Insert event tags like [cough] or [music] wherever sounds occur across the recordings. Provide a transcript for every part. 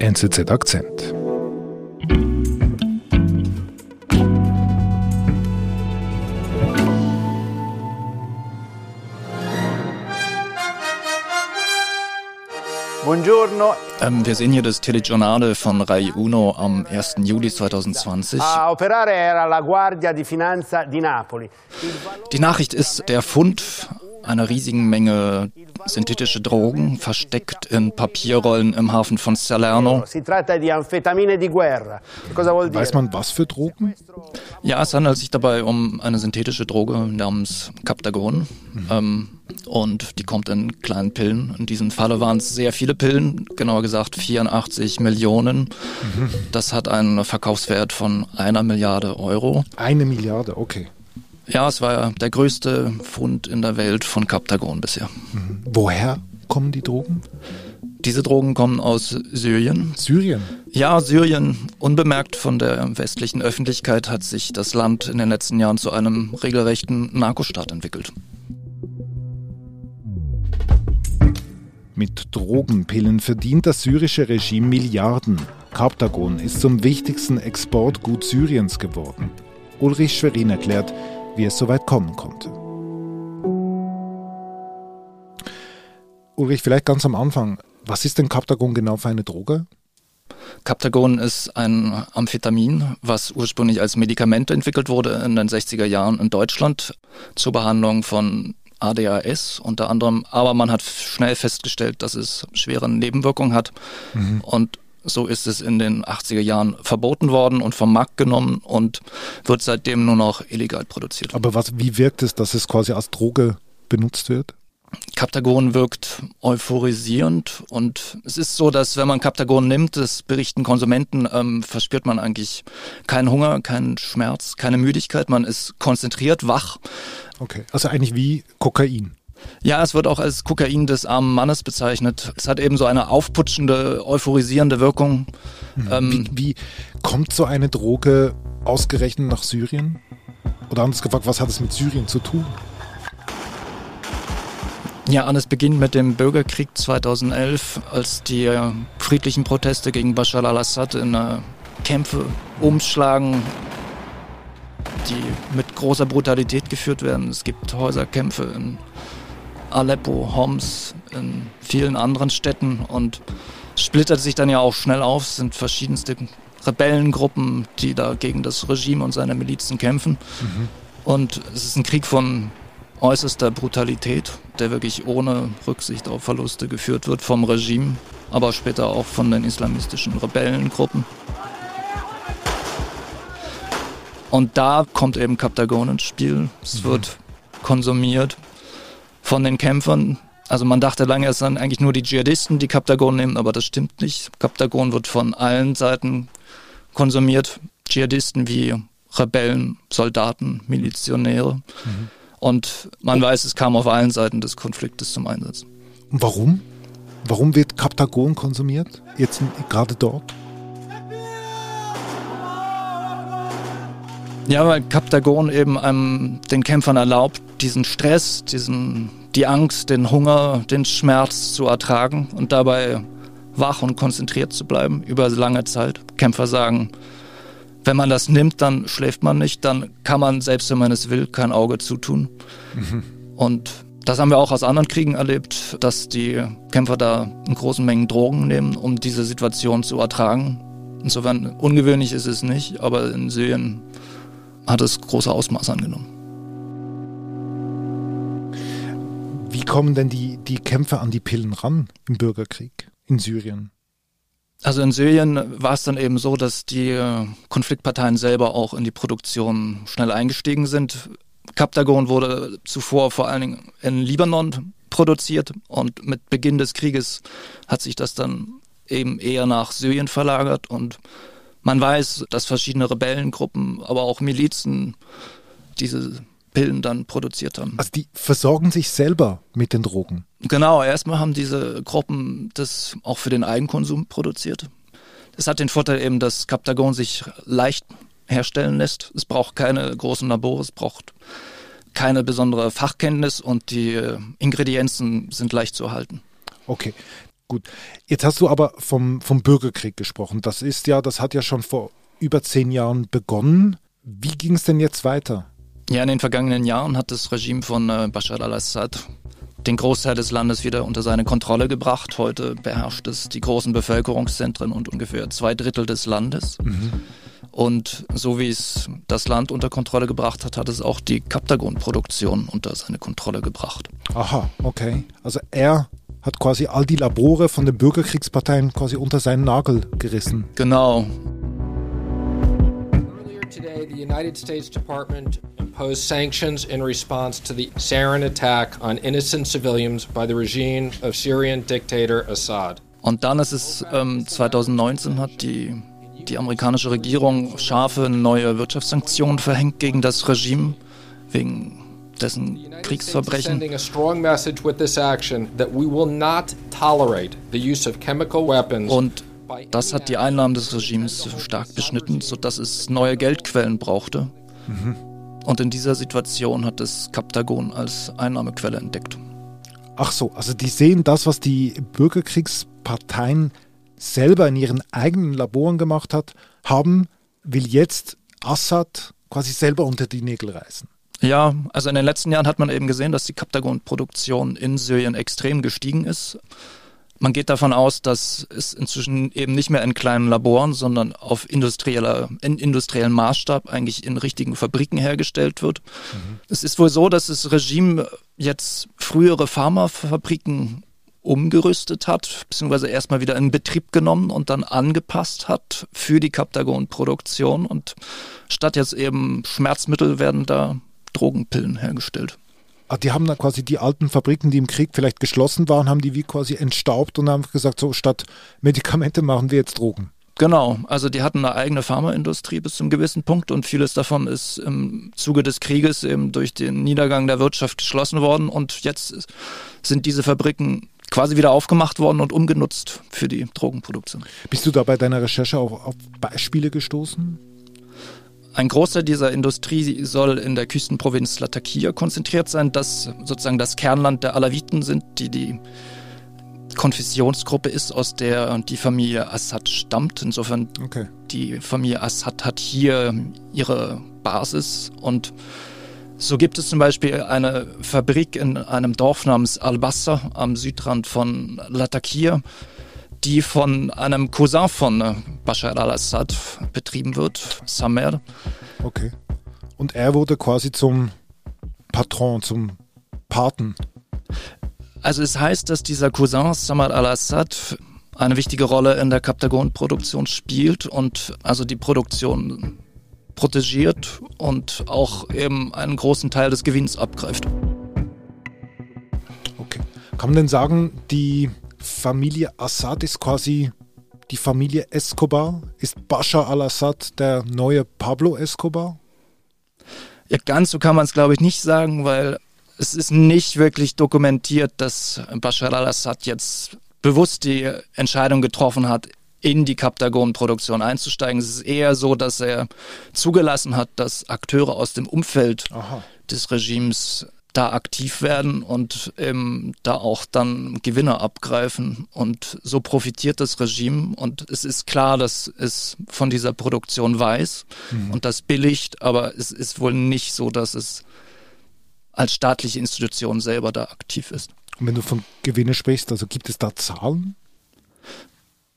NZZ Akzent. Buongiorno. Ähm, wir sehen hier das Telegiornale von Rai Uno am 1. Juli 2020. A operare era la Guardia di Finanza di Napoli. Die Nachricht ist der Fund einer riesigen Menge synthetische Drogen versteckt in Papierrollen im Hafen von Salerno. Weiß man, was für Drogen? Ja, es handelt sich dabei um eine synthetische Droge namens Captagon. Ähm, und die kommt in kleinen Pillen. In diesem Falle waren es sehr viele Pillen, genauer gesagt 84 Millionen. Das hat einen Verkaufswert von einer Milliarde Euro. Eine Milliarde, okay. Ja, es war der größte Fund in der Welt von Captagon bisher. Woher kommen die Drogen? Diese Drogen kommen aus Syrien. Syrien. Ja, Syrien, unbemerkt von der westlichen Öffentlichkeit, hat sich das Land in den letzten Jahren zu einem regelrechten Narkostaat entwickelt. Mit Drogenpillen verdient das syrische Regime Milliarden. Kaptagon ist zum wichtigsten Exportgut Syriens geworden. Ulrich Schwerin erklärt, wie es so weit kommen konnte. Ulrich, vielleicht ganz am Anfang. Was ist denn Kaptagon genau für eine Droge? Captagon ist ein Amphetamin, was ursprünglich als Medikament entwickelt wurde in den 60er Jahren in Deutschland zur Behandlung von ADHS unter anderem. Aber man hat schnell festgestellt, dass es schwere Nebenwirkungen hat. Und so ist es in den 80er Jahren verboten worden und vom Markt genommen und wird seitdem nur noch illegal produziert. Aber was, wie wirkt es, dass es quasi als Droge benutzt wird? Captagon wirkt euphorisierend und es ist so, dass wenn man Captagon nimmt, das berichten Konsumenten, ähm, verspürt man eigentlich keinen Hunger, keinen Schmerz, keine Müdigkeit, man ist konzentriert, wach. Okay, also eigentlich wie Kokain. Ja, es wird auch als Kokain des armen Mannes bezeichnet. Es hat eben so eine aufputschende, euphorisierende Wirkung. Ähm, Wie, wie kommt so eine Droge ausgerechnet nach Syrien? Oder anders gefragt, was hat es mit Syrien zu tun? Ja, alles beginnt mit dem Bürgerkrieg 2011, als die äh, friedlichen Proteste gegen Bashar al-Assad in äh, Kämpfe umschlagen, die mit großer Brutalität geführt werden. Es gibt Häuserkämpfe in Aleppo, Homs, in vielen anderen Städten und splittert sich dann ja auch schnell auf. Es sind verschiedenste Rebellengruppen, die da gegen das Regime und seine Milizen kämpfen. Und es ist ein Krieg von äußerster Brutalität, der wirklich ohne Rücksicht auf Verluste geführt wird vom Regime, aber später auch von den islamistischen Rebellengruppen. Und da kommt eben Captagon ins Spiel. Es wird konsumiert von den Kämpfern. Also man dachte lange, es sind eigentlich nur die Dschihadisten, die Captagon nehmen, aber das stimmt nicht. Captagon wird von allen Seiten konsumiert. Dschihadisten wie Rebellen, Soldaten, Milizionäre. Und man weiß, es kam auf allen Seiten des Konfliktes zum Einsatz. Und warum? Warum wird Kaptagon konsumiert? Jetzt gerade dort? Ja, weil Captagon eben einem, den Kämpfern erlaubt, diesen Stress, diesen, die Angst, den Hunger, den Schmerz zu ertragen und dabei wach und konzentriert zu bleiben über lange Zeit. Kämpfer sagen, wenn man das nimmt, dann schläft man nicht, dann kann man, selbst wenn man es will, kein Auge zutun. Und das haben wir auch aus anderen Kriegen erlebt, dass die Kämpfer da in großen Mengen Drogen nehmen, um diese Situation zu ertragen. Insofern ungewöhnlich ist es nicht, aber in Syrien hat es große Ausmaße angenommen. Wie kommen denn die, die Kämpfer an die Pillen ran im Bürgerkrieg in Syrien? Also in Syrien war es dann eben so, dass die äh, Konfliktparteien selber auch in die Produktion schnell eingestiegen sind. Captagon wurde zuvor vor allen Dingen in Libanon produziert und mit Beginn des Krieges hat sich das dann eben eher nach Syrien verlagert und man weiß, dass verschiedene Rebellengruppen, aber auch Milizen diese Pillen dann produziert haben. Also die versorgen sich selber mit den Drogen. Genau, erstmal haben diese Gruppen das auch für den Eigenkonsum produziert. Das hat den Vorteil eben, dass Captagon sich leicht herstellen lässt. Es braucht keine großen Labore, es braucht keine besondere Fachkenntnis und die äh, Ingredienzen sind leicht zu erhalten. Okay. Gut. Jetzt hast du aber vom, vom Bürgerkrieg gesprochen. Das ist ja, das hat ja schon vor über zehn Jahren begonnen. Wie ging es denn jetzt weiter? Ja, in den vergangenen Jahren hat das Regime von äh, Bashar al-Assad den Großteil des Landes wieder unter seine Kontrolle gebracht. Heute beherrscht es die großen Bevölkerungszentren und ungefähr zwei Drittel des Landes. Mhm. Und so wie es das Land unter Kontrolle gebracht hat, hat es auch die Kaptagon-Produktion unter seine Kontrolle gebracht. Aha, okay. Also er hat quasi all die Labore von den Bürgerkriegsparteien quasi unter seinen Nagel gerissen. Genau. Today, the United States Department imposed sanctions in response to the sarin attack on innocent civilians by the regime of Syrian dictator Assad. Und dann ist es ähm, 2019 hat die die amerikanische Regierung scharfe neue Wirtschaftssanktionen verhängt gegen das Regime wegen dessen Kriegsverbrechen. Und das hat die Einnahmen des Regimes stark beschnitten, sodass es neue Geldquellen brauchte. Mhm. Und in dieser Situation hat es Kaptagon als Einnahmequelle entdeckt. Ach so, also die sehen das, was die Bürgerkriegsparteien selber in ihren eigenen Laboren gemacht hat, haben, will jetzt Assad quasi selber unter die Nägel reißen. Ja, also in den letzten Jahren hat man eben gesehen, dass die Kaptagon-Produktion in Syrien extrem gestiegen ist. Man geht davon aus, dass es inzwischen eben nicht mehr in kleinen Laboren, sondern auf industrieller, in industriellem Maßstab eigentlich in richtigen Fabriken hergestellt wird. Mhm. Es ist wohl so, dass das Regime jetzt frühere Pharmafabriken umgerüstet hat, beziehungsweise erstmal wieder in Betrieb genommen und dann angepasst hat für die Kaptagon-Produktion. Und statt jetzt eben Schmerzmittel werden da Drogenpillen hergestellt. Ah, die haben dann quasi die alten Fabriken, die im Krieg vielleicht geschlossen waren, haben die wie quasi entstaubt und haben gesagt, so statt Medikamente machen wir jetzt Drogen. Genau, also die hatten eine eigene Pharmaindustrie bis zum gewissen Punkt und vieles davon ist im Zuge des Krieges eben durch den Niedergang der Wirtschaft geschlossen worden und jetzt sind diese Fabriken quasi wieder aufgemacht worden und umgenutzt für die Drogenproduktion. Bist du da bei deiner Recherche auch auf Beispiele gestoßen? Ein Großteil dieser Industrie soll in der Küstenprovinz Latakia konzentriert sein, das sozusagen das Kernland der Alawiten sind, die die Konfessionsgruppe ist, aus der die Familie Assad stammt. Insofern okay. die Familie Assad hat hier ihre Basis und so gibt es zum Beispiel eine Fabrik in einem Dorf namens Al-Bassa am Südrand von Latakia, die von einem Cousin von äh, Bashar al-Assad betrieben wird, Samer. Okay. Und er wurde quasi zum Patron, zum Paten. Also es heißt, dass dieser Cousin Samar al-Assad eine wichtige Rolle in der Kaptagon-Produktion spielt und also die Produktion protegiert und auch eben einen großen Teil des Gewinns abgreift. Okay. Kann man denn sagen, die Familie Assad ist quasi die Familie Escobar? Ist Bashar al-Assad der neue Pablo Escobar? Ja, ganz so kann man es, glaube ich, nicht sagen, weil es ist nicht wirklich dokumentiert, dass Bashar al-Assad jetzt bewusst die Entscheidung getroffen hat, in die Kaptagon-Produktion einzusteigen. Es ist eher so, dass er zugelassen hat, dass Akteure aus dem Umfeld Aha. des Regimes da aktiv werden und ähm, da auch dann Gewinne abgreifen. Und so profitiert das Regime. Und es ist klar, dass es von dieser Produktion weiß mhm. und das billigt, aber es ist wohl nicht so, dass es als staatliche Institution selber da aktiv ist. Und wenn du von Gewinne sprichst, also gibt es da Zahlen?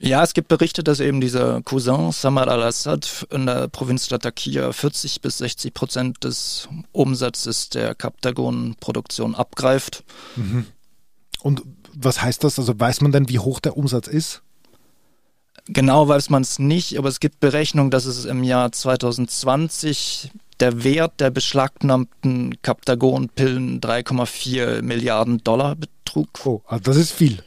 Ja, es gibt Berichte, dass eben dieser Cousin Samar al-Assad in der Provinz Latakia 40 bis 60 Prozent des Umsatzes der Kaptagon-Produktion abgreift. Mhm. Und was heißt das? Also weiß man denn, wie hoch der Umsatz ist? Genau weiß man es nicht, aber es gibt Berechnungen, dass es im Jahr 2020 der Wert der beschlagnahmten Kaptagon-Pillen 3,4 Milliarden Dollar betrug. Oh, also das ist viel.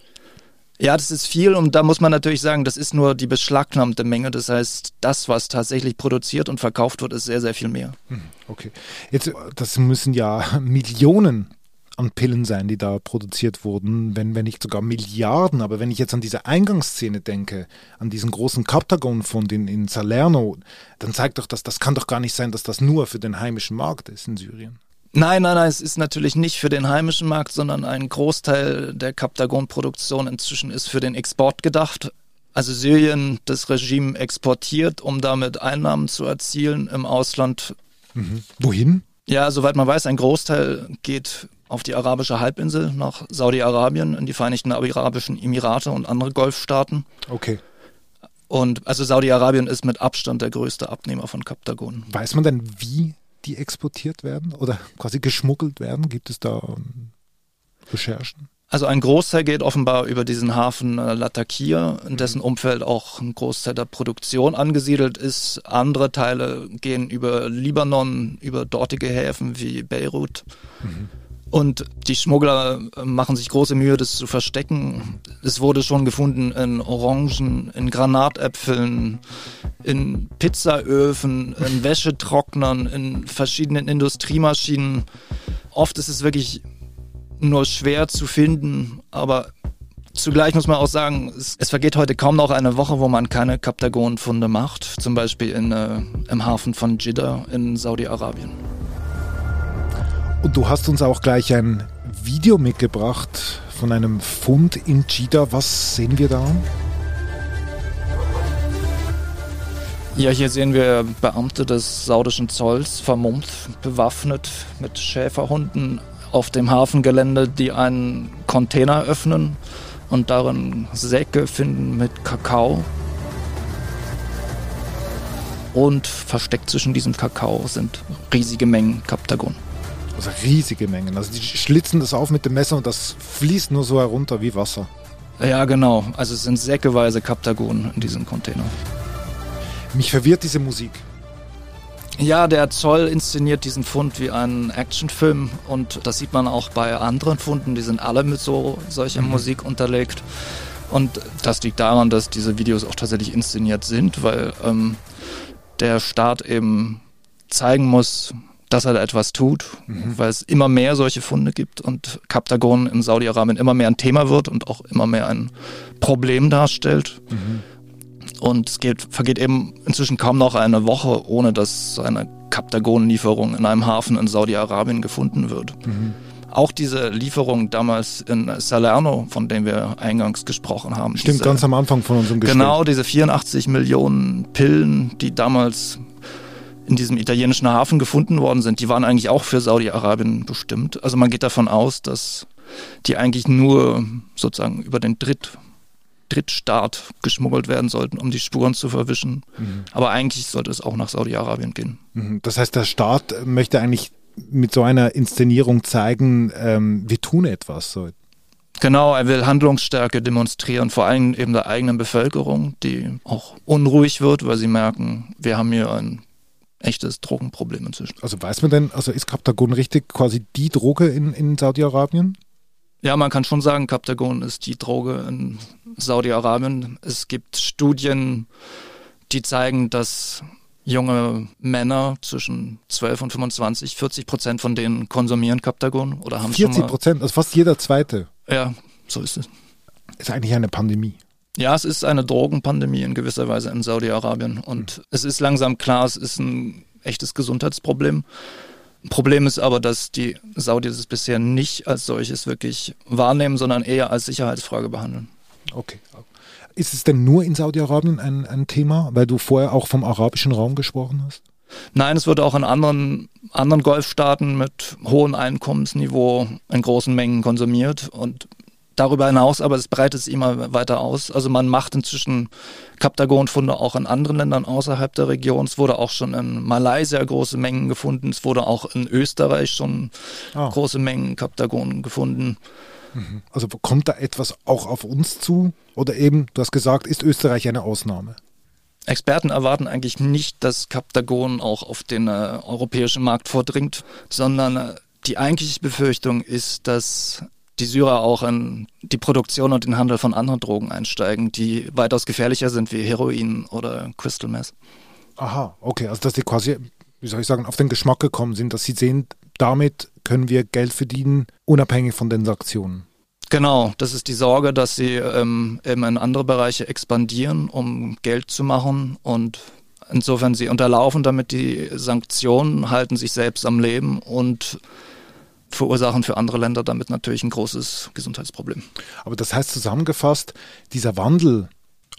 Ja, das ist viel und da muss man natürlich sagen, das ist nur die beschlagnahmte Menge. Das heißt, das, was tatsächlich produziert und verkauft wird, ist sehr, sehr viel mehr. Hm, okay. Jetzt, das müssen ja [laughs] Millionen an Pillen sein, die da produziert wurden, wenn, wenn nicht sogar Milliarden. Aber wenn ich jetzt an diese Eingangsszene denke, an diesen großen Kaptagon-Fund in, in Salerno, dann zeigt doch das, das kann doch gar nicht sein, dass das nur für den heimischen Markt ist in Syrien. Nein, nein, nein, es ist natürlich nicht für den heimischen Markt, sondern ein Großteil der Captagon-Produktion inzwischen ist für den Export gedacht. Also Syrien das Regime exportiert, um damit Einnahmen zu erzielen im Ausland. Mhm. Wohin? Ja, soweit man weiß, ein Großteil geht auf die arabische Halbinsel nach Saudi-Arabien, in die Vereinigten Arabischen Emirate und andere Golfstaaten. Okay. Und also Saudi-Arabien ist mit Abstand der größte Abnehmer von Kaptagon. Weiß man denn, wie die exportiert werden oder quasi geschmuggelt werden? Gibt es da ähm, Recherchen? Also ein Großteil geht offenbar über diesen Hafen äh, Latakia, in dessen mhm. Umfeld auch ein Großteil der Produktion angesiedelt ist. Andere Teile gehen über Libanon, über dortige Häfen wie Beirut. Mhm. Und die Schmuggler äh, machen sich große Mühe, das zu verstecken. Es wurde schon gefunden in Orangen, in Granatäpfeln, in Pizzaöfen, in Wäschetrocknern, in verschiedenen Industriemaschinen. Oft ist es wirklich nur schwer zu finden, aber Zugleich muss man auch sagen, es, es, vergeht heute kaum noch eine Woche, wo man keine Kaptagon-Funde macht, zum Beispiel in, äh, im Hafen von Jeddah in Saudi-Arabien. Und du hast uns auch gleich ein Video mitgebracht von einem Fund in Jeddah. Was sehen wir da? Ja, hier sehen wir Beamte des saudischen Zolls vermummt, bewaffnet mit Schäferhunden auf dem Hafengelände, die einen Container öffnen und darin Säcke finden mit Kakao. Und versteckt zwischen diesem Kakao sind riesige Mengen Kaptagon. Also riesige Mengen. Also die schlitzen das auf mit dem Messer und das fließt nur so herunter wie Wasser. Ja, genau. Also es sind säckeweise Kaptagon in diesem Container. Mich verwirrt diese Musik. Ja, der Zoll inszeniert diesen Fund wie einen Actionfilm und das sieht man auch bei anderen Funden, die sind alle mit so solcher mhm. Musik unterlegt. Und das liegt daran, dass diese Videos auch tatsächlich inszeniert sind, weil ähm, der Staat eben zeigen muss, dass er da etwas tut, mhm. weil es immer mehr solche Funde gibt und Kaptagon in Saudi-Arabien immer mehr ein Thema wird und auch immer mehr ein Problem darstellt. Mhm. Und es geht, vergeht eben inzwischen kaum noch eine Woche, ohne dass eine Kaptagon-Lieferung in einem Hafen in Saudi-Arabien gefunden wird. Mhm. Auch diese Lieferung damals in Salerno, von dem wir eingangs gesprochen haben. Stimmt, diese, ganz am Anfang von unserem Gespräch. Genau, diese 84 Millionen Pillen, die damals in diesem italienischen Hafen gefunden worden sind, die waren eigentlich auch für Saudi-Arabien bestimmt. Also man geht davon aus, dass die eigentlich nur sozusagen über den Dritt Drittstaat geschmuggelt werden sollten, um die Spuren zu verwischen. Mhm. Aber eigentlich sollte es auch nach Saudi-Arabien gehen. Mhm. Das heißt, der Staat möchte eigentlich mit so einer Inszenierung zeigen, ähm, wir tun etwas. So. Genau, er will Handlungsstärke demonstrieren, vor allem eben der eigenen Bevölkerung, die auch unruhig wird, weil sie merken, wir haben hier ein echtes Drogenproblem inzwischen. Also weiß man denn, also ist Kaptagon richtig quasi die Droge in, in Saudi-Arabien? Ja, man kann schon sagen, Captagon ist die Droge in Saudi-Arabien. Es gibt Studien, die zeigen, dass junge Männer zwischen 12 und 25, 40 Prozent von denen konsumieren Captagon oder haben 40 Prozent, also fast jeder zweite. Ja, so ist es. Ist eigentlich eine Pandemie. Ja, es ist eine Drogenpandemie in gewisser Weise in Saudi-Arabien und mhm. es ist langsam klar, es ist ein echtes Gesundheitsproblem. Problem ist aber, dass die Saudis es bisher nicht als solches wirklich wahrnehmen, sondern eher als Sicherheitsfrage behandeln. Okay. Ist es denn nur in Saudi-Arabien ein, ein Thema, weil du vorher auch vom arabischen Raum gesprochen hast? Nein, es wird auch in anderen, anderen Golfstaaten mit hohem Einkommensniveau in großen Mengen konsumiert. Und darüber hinaus, aber es breitet sich immer weiter aus. Also man macht inzwischen Kaptagon-Funde auch in anderen Ländern außerhalb der Region. Es wurde auch schon in Malaysia große Mengen gefunden. Es wurde auch in Österreich schon oh. große Mengen Kaptagon gefunden. Mhm. Also kommt da etwas auch auf uns zu? Oder eben, du hast gesagt, ist Österreich eine Ausnahme? Experten erwarten eigentlich nicht, dass Kaptagon auch auf den äh, europäischen Markt vordringt, sondern äh, die eigentliche Befürchtung ist, dass die Syrer auch in die Produktion und den Handel von anderen Drogen einsteigen, die weitaus gefährlicher sind wie Heroin oder Crystal Meth. Aha, okay, also dass die quasi, wie soll ich sagen, auf den Geschmack gekommen sind, dass sie sehen, damit können wir Geld verdienen, unabhängig von den Sanktionen. Genau, das ist die Sorge, dass sie ähm, eben in andere Bereiche expandieren, um Geld zu machen und Insofern, sie unterlaufen damit die Sanktionen, halten sich selbst am Leben und verursachen für andere Länder damit natürlich ein großes Gesundheitsproblem. Aber das heißt zusammengefasst, dieser Wandel,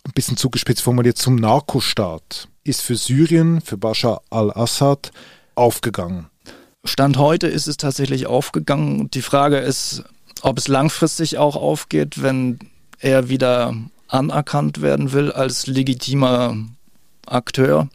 ein bisschen zugespitzt formuliert, zum Narkostaat ist für Syrien, für Bashar al-Assad aufgegangen. Stand heute ist es tatsächlich aufgegangen. Die Frage ist, ob es langfristig auch aufgeht, wenn er wieder anerkannt werden will als legitimer Akteur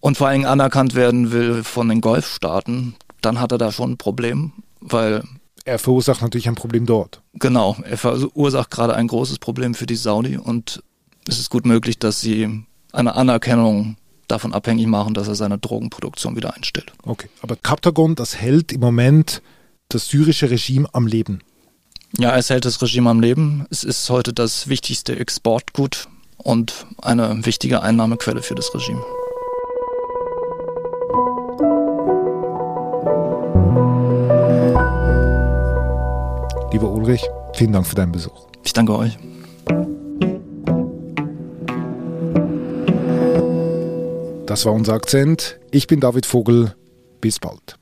und vor allem anerkannt werden will von den Golfstaaten, dann hat er da schon ein Problem, weil er verursacht natürlich ein Problem dort. Genau, er verursacht gerade ein großes Problem für die Saudi und es ist gut möglich, dass sie eine Anerkennung davon abhängig machen, dass er seine Drogenproduktion wieder einstellt. Okay, aber Kaptagon, das hält im Moment das syrische Regime am Leben. Ja, es hält das Regime am Leben. Es ist heute das wichtigste Exportgut und eine wichtige Einnahmequelle für das Regime. Lieber Ulrich, vielen Dank für deinen Besuch. Ich danke euch. Das war unser Akzent. Ich bin David Vogel. Bis bald.